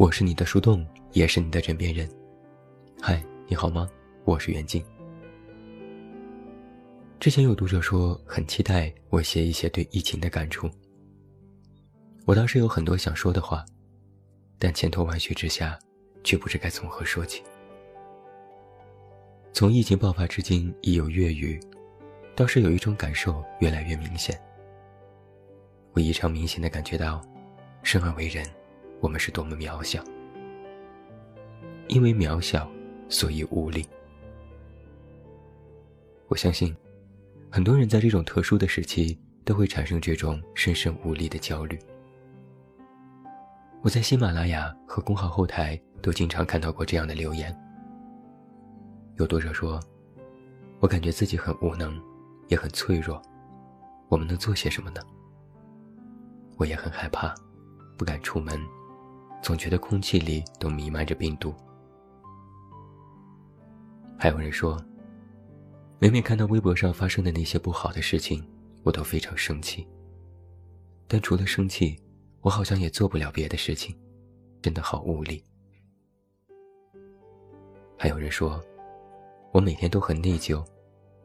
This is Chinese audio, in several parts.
我是你的树洞，也是你的枕边人。嗨，你好吗？我是袁静。之前有读者说很期待我写一些对疫情的感触，我倒是有很多想说的话，但千头万绪之下，却不知该从何说起。从疫情爆发至今已有月余，倒是有一种感受越来越明显。我异常明显的感觉到，生而为人，我们是多么渺小。因为渺小，所以无力。我相信，很多人在这种特殊的时期都会产生这种深深无力的焦虑。我在喜马拉雅和公号后台都经常看到过这样的留言。有读者说：“我感觉自己很无能，也很脆弱，我们能做些什么呢？”我也很害怕，不敢出门，总觉得空气里都弥漫着病毒。还有人说，每每看到微博上发生的那些不好的事情，我都非常生气。但除了生气，我好像也做不了别的事情，真的好无力。还有人说，我每天都很内疚，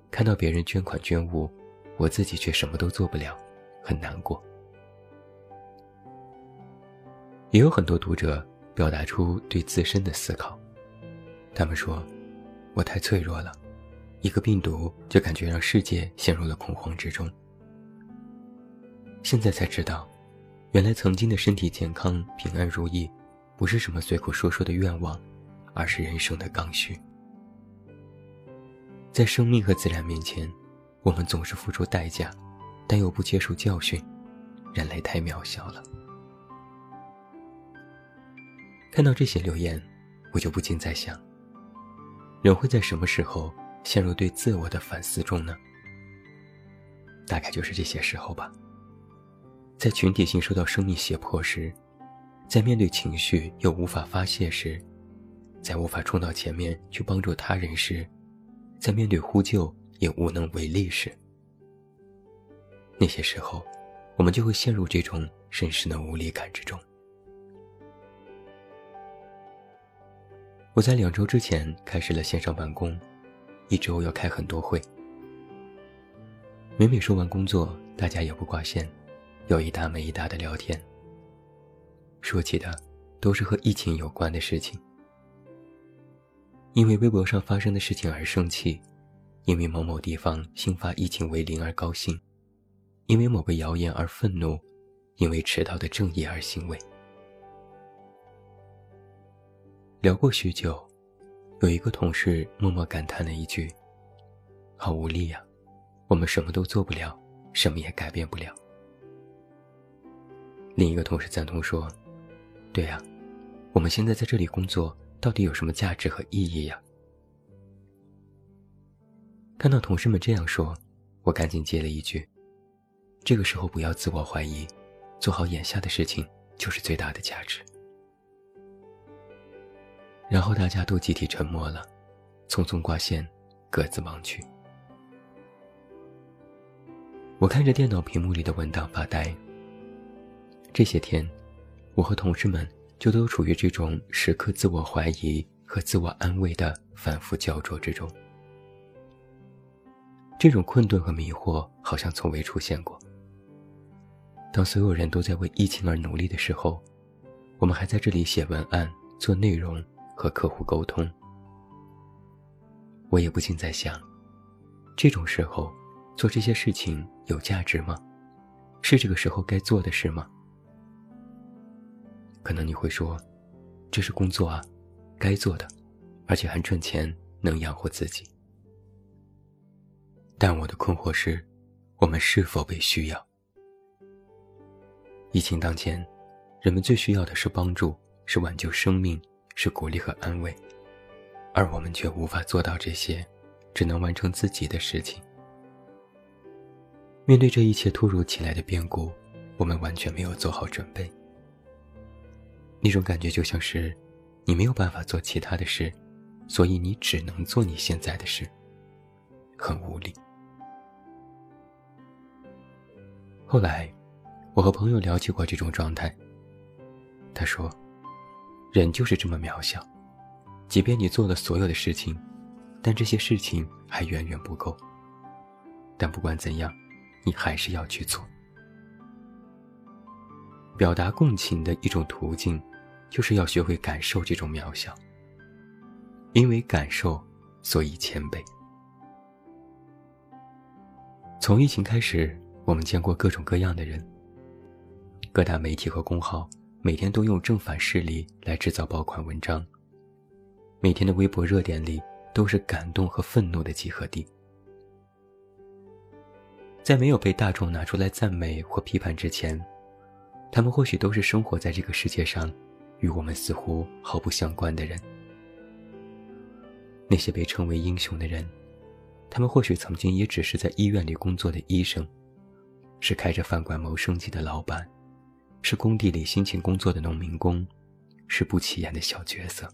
看到别人捐款捐物，我自己却什么都做不了，很难过。也有很多读者表达出对自身的思考，他们说：“我太脆弱了，一个病毒就感觉让世界陷入了恐慌之中。”现在才知道，原来曾经的身体健康、平安如意，不是什么随口说说的愿望，而是人生的刚需。在生命和自然面前，我们总是付出代价，但又不接受教训，人类太渺小了。看到这些留言，我就不禁在想：人会在什么时候陷入对自我的反思中呢？大概就是这些时候吧。在群体性受到生命胁迫时，在面对情绪又无法发泄时，在无法冲到前面去帮助他人时，在面对呼救也无能为力时，那些时候，我们就会陷入这种深深的无力感之中。我在两周之前开始了线上办公，一周要开很多会。每每说完工作，大家也不挂线，有一搭没一搭的聊天。说起的都是和疫情有关的事情，因为微博上发生的事情而生气，因为某某地方新发疫情为零而高兴，因为某个谣言而愤怒，因为迟到的正义而欣慰。聊过许久，有一个同事默默感叹了一句：“好无力呀，我们什么都做不了，什么也改变不了。”另一个同事赞同说：“对呀，我们现在在这里工作，到底有什么价值和意义呀？”看到同事们这样说，我赶紧接了一句：“这个时候不要自我怀疑，做好眼下的事情就是最大的价值。”然后大家都集体沉默了，匆匆挂线，各自忙去。我看着电脑屏幕里的文档发呆。这些天，我和同事们就都处于这种时刻自我怀疑和自我安慰的反复焦灼之中。这种困顿和迷惑好像从未出现过。当所有人都在为疫情而努力的时候，我们还在这里写文案、做内容。和客户沟通，我也不禁在想，这种时候做这些事情有价值吗？是这个时候该做的事吗？可能你会说，这是工作啊，该做的，而且还赚钱，能养活自己。但我的困惑是，我们是否被需要？疫情当前，人们最需要的是帮助，是挽救生命。是鼓励和安慰，而我们却无法做到这些，只能完成自己的事情。面对这一切突如其来的变故，我们完全没有做好准备。那种感觉就像是，你没有办法做其他的事，所以你只能做你现在的事，很无力。后来，我和朋友聊起过这种状态，他说。人就是这么渺小，即便你做了所有的事情，但这些事情还远远不够。但不管怎样，你还是要去做。表达共情的一种途径，就是要学会感受这种渺小。因为感受，所以谦卑。从疫情开始，我们见过各种各样的人。各大媒体和公号每天都用正反势力来制造爆款文章。每天的微博热点里都是感动和愤怒的集合地。在没有被大众拿出来赞美或批判之前，他们或许都是生活在这个世界上，与我们似乎毫不相关的人。那些被称为英雄的人，他们或许曾经也只是在医院里工作的医生，是开着饭馆谋生计的老板，是工地里辛勤工作的农民工，是不起眼的小角色。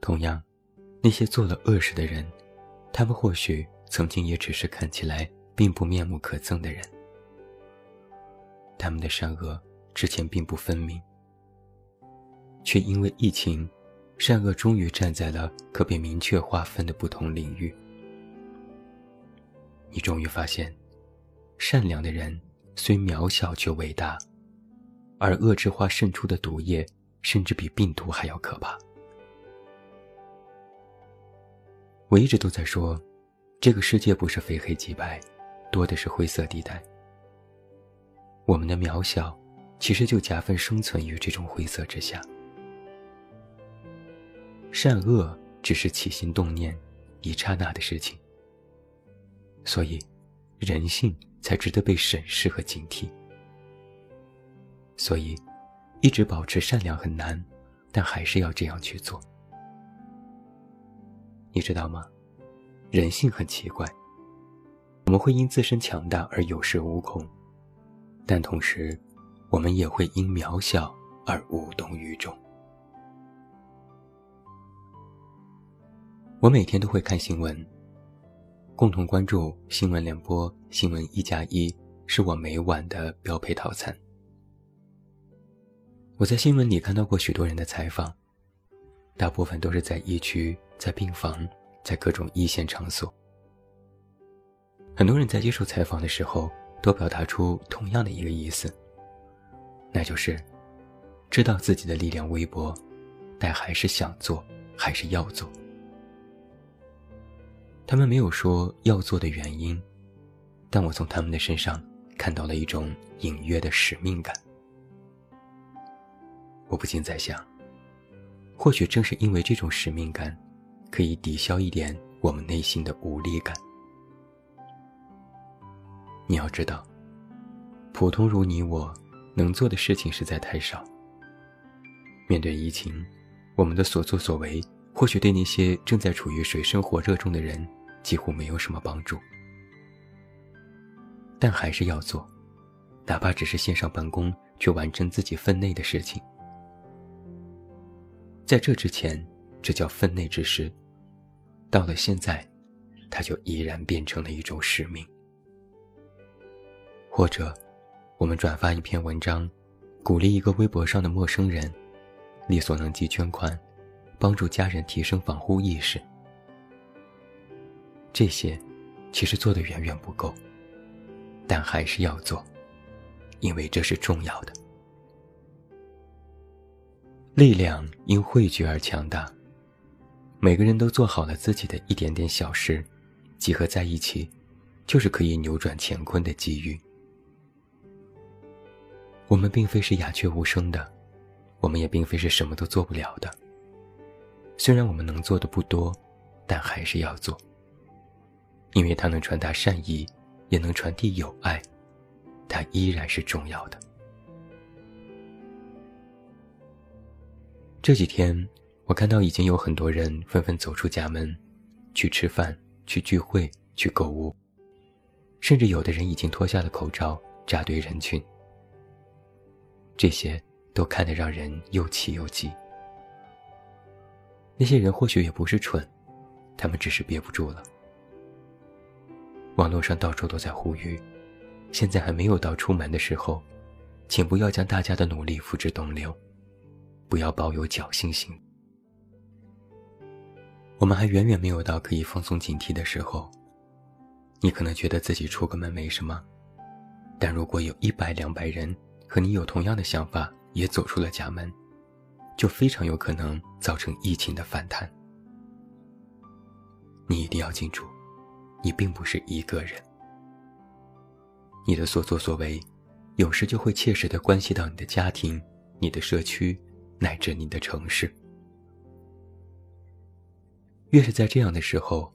同样，那些做了恶事的人，他们或许。曾经也只是看起来并不面目可憎的人，他们的善恶之前并不分明，却因为疫情，善恶终于站在了可被明确划分的不同领域。你终于发现，善良的人虽渺小却伟大，而恶之花渗出的毒液甚至比病毒还要可怕。我一直都在说。这个世界不是非黑即白，多的是灰色地带。我们的渺小，其实就夹缝生存于这种灰色之下。善恶只是起心动念，一刹那的事情。所以，人性才值得被审视和警惕。所以，一直保持善良很难，但还是要这样去做。你知道吗？人性很奇怪，我们会因自身强大而有恃无恐，但同时，我们也会因渺小而无动于衷。我每天都会看新闻，共同关注新闻联播、新闻一加一，是我每晚的标配套餐。我在新闻里看到过许多人的采访，大部分都是在疫区，在病房。在各种一线场所，很多人在接受采访的时候都表达出同样的一个意思，那就是知道自己的力量微薄，但还是想做，还是要做。他们没有说要做的原因，但我从他们的身上看到了一种隐约的使命感。我不禁在想，或许正是因为这种使命感。可以抵消一点我们内心的无力感。你要知道，普通如你我，能做的事情实在太少。面对疫情，我们的所作所为，或许对那些正在处于水深火热中的人，几乎没有什么帮助。但还是要做，哪怕只是线上办公，去完成自己分内的事情。在这之前，这叫分内之事。到了现在，它就已然变成了一种使命。或者，我们转发一篇文章，鼓励一个微博上的陌生人，力所能及捐款，帮助家人提升防护意识。这些，其实做的远远不够，但还是要做，因为这是重要的。力量因汇聚而强大。每个人都做好了自己的一点点小事，集合在一起，就是可以扭转乾坤的机遇。我们并非是鸦雀无声的，我们也并非是什么都做不了的。虽然我们能做的不多，但还是要做，因为它能传达善意，也能传递友爱，它依然是重要的。这几天。我看到已经有很多人纷纷走出家门，去吃饭、去聚会、去购物，甚至有的人已经脱下了口罩，扎堆人群。这些都看得让人又气又急。那些人或许也不是蠢，他们只是憋不住了。网络上到处都在呼吁，现在还没有到出门的时候，请不要将大家的努力付之东流。不要抱有侥幸心。我们还远远没有到可以放松警惕的时候。你可能觉得自己出个门没什么，但如果有一百两百人和你有同样的想法，也走出了家门，就非常有可能造成疫情的反弹。你一定要记住，你并不是一个人。你的所作所为，有时就会切实的关系到你的家庭、你的社区，乃至你的城市。越是在这样的时候。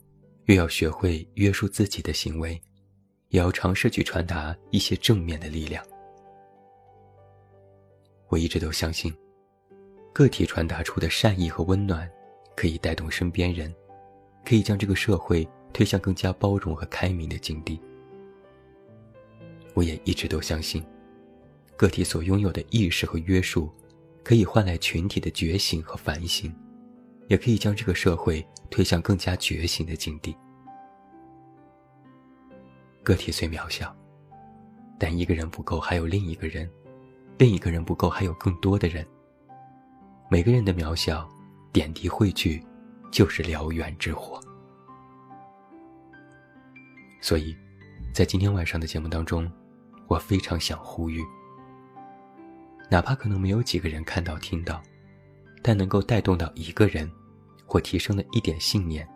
越要学会约束自己的行为，也要尝试去传达一些正面的力量。我一直都相信，个体传达出的善意和温暖，可以带动身边人，可以将这个社会推向更加包容和开明的境地。我也一直都相信，个体所拥有的意识和约束，可以换来群体的觉醒和反省。也可以将这个社会推向更加觉醒的境地。个体虽渺小，但一个人不够，还有另一个人；另一个人不够，还有更多的人。每个人的渺小，点滴汇聚，就是燎原之火。所以，在今天晚上的节目当中，我非常想呼吁：哪怕可能没有几个人看到、听到。但能够带动到一个人，或提升了一点信念，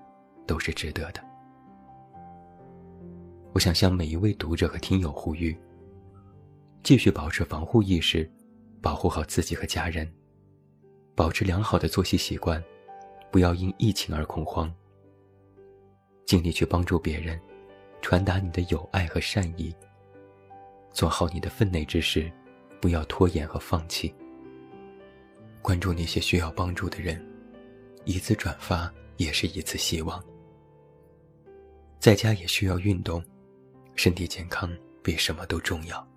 都是值得的。我想向每一位读者和听友呼吁：继续保持防护意识，保护好自己和家人，保持良好的作息习惯，不要因疫情而恐慌。尽力去帮助别人，传达你的友爱和善意，做好你的分内之事，不要拖延和放弃。关注那些需要帮助的人，一次转发也是一次希望。在家也需要运动，身体健康比什么都重要。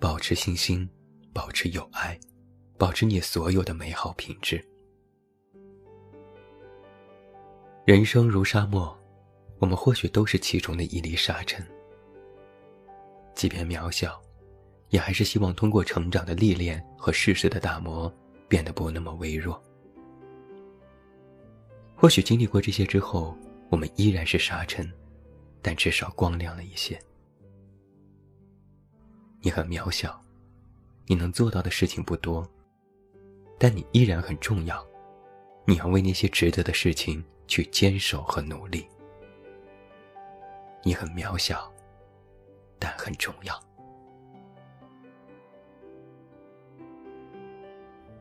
保持信心，保持友爱，保持你所有的美好品质。人生如沙漠，我们或许都是其中的一粒沙尘，即便渺小。也还是希望通过成长的历练和世事的打磨，变得不那么微弱。或许经历过这些之后，我们依然是沙尘，但至少光亮了一些。你很渺小，你能做到的事情不多，但你依然很重要。你要为那些值得的事情去坚守和努力。你很渺小，但很重要。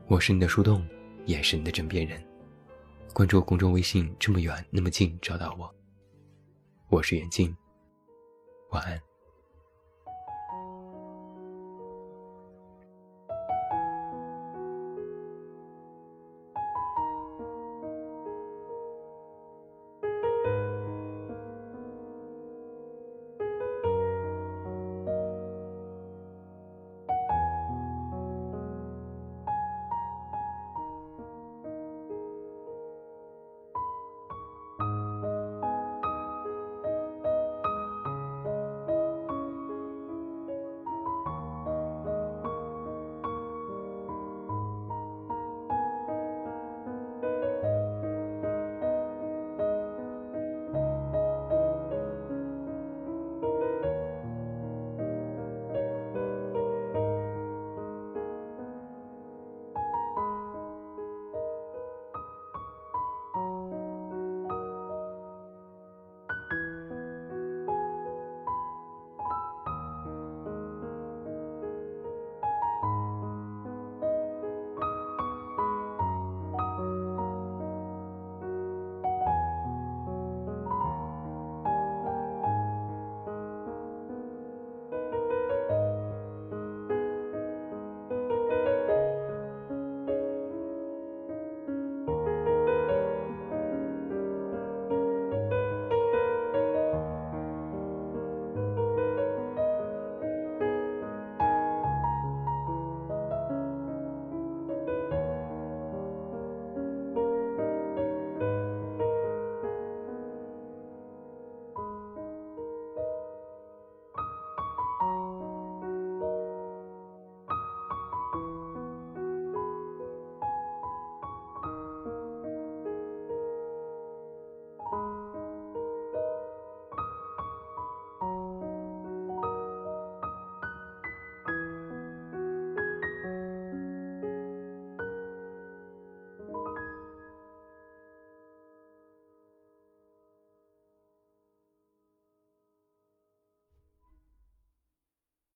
我是你的树洞，也是你的枕边人。关注公众微信，这么远那么近，找到我。我是袁静，晚安。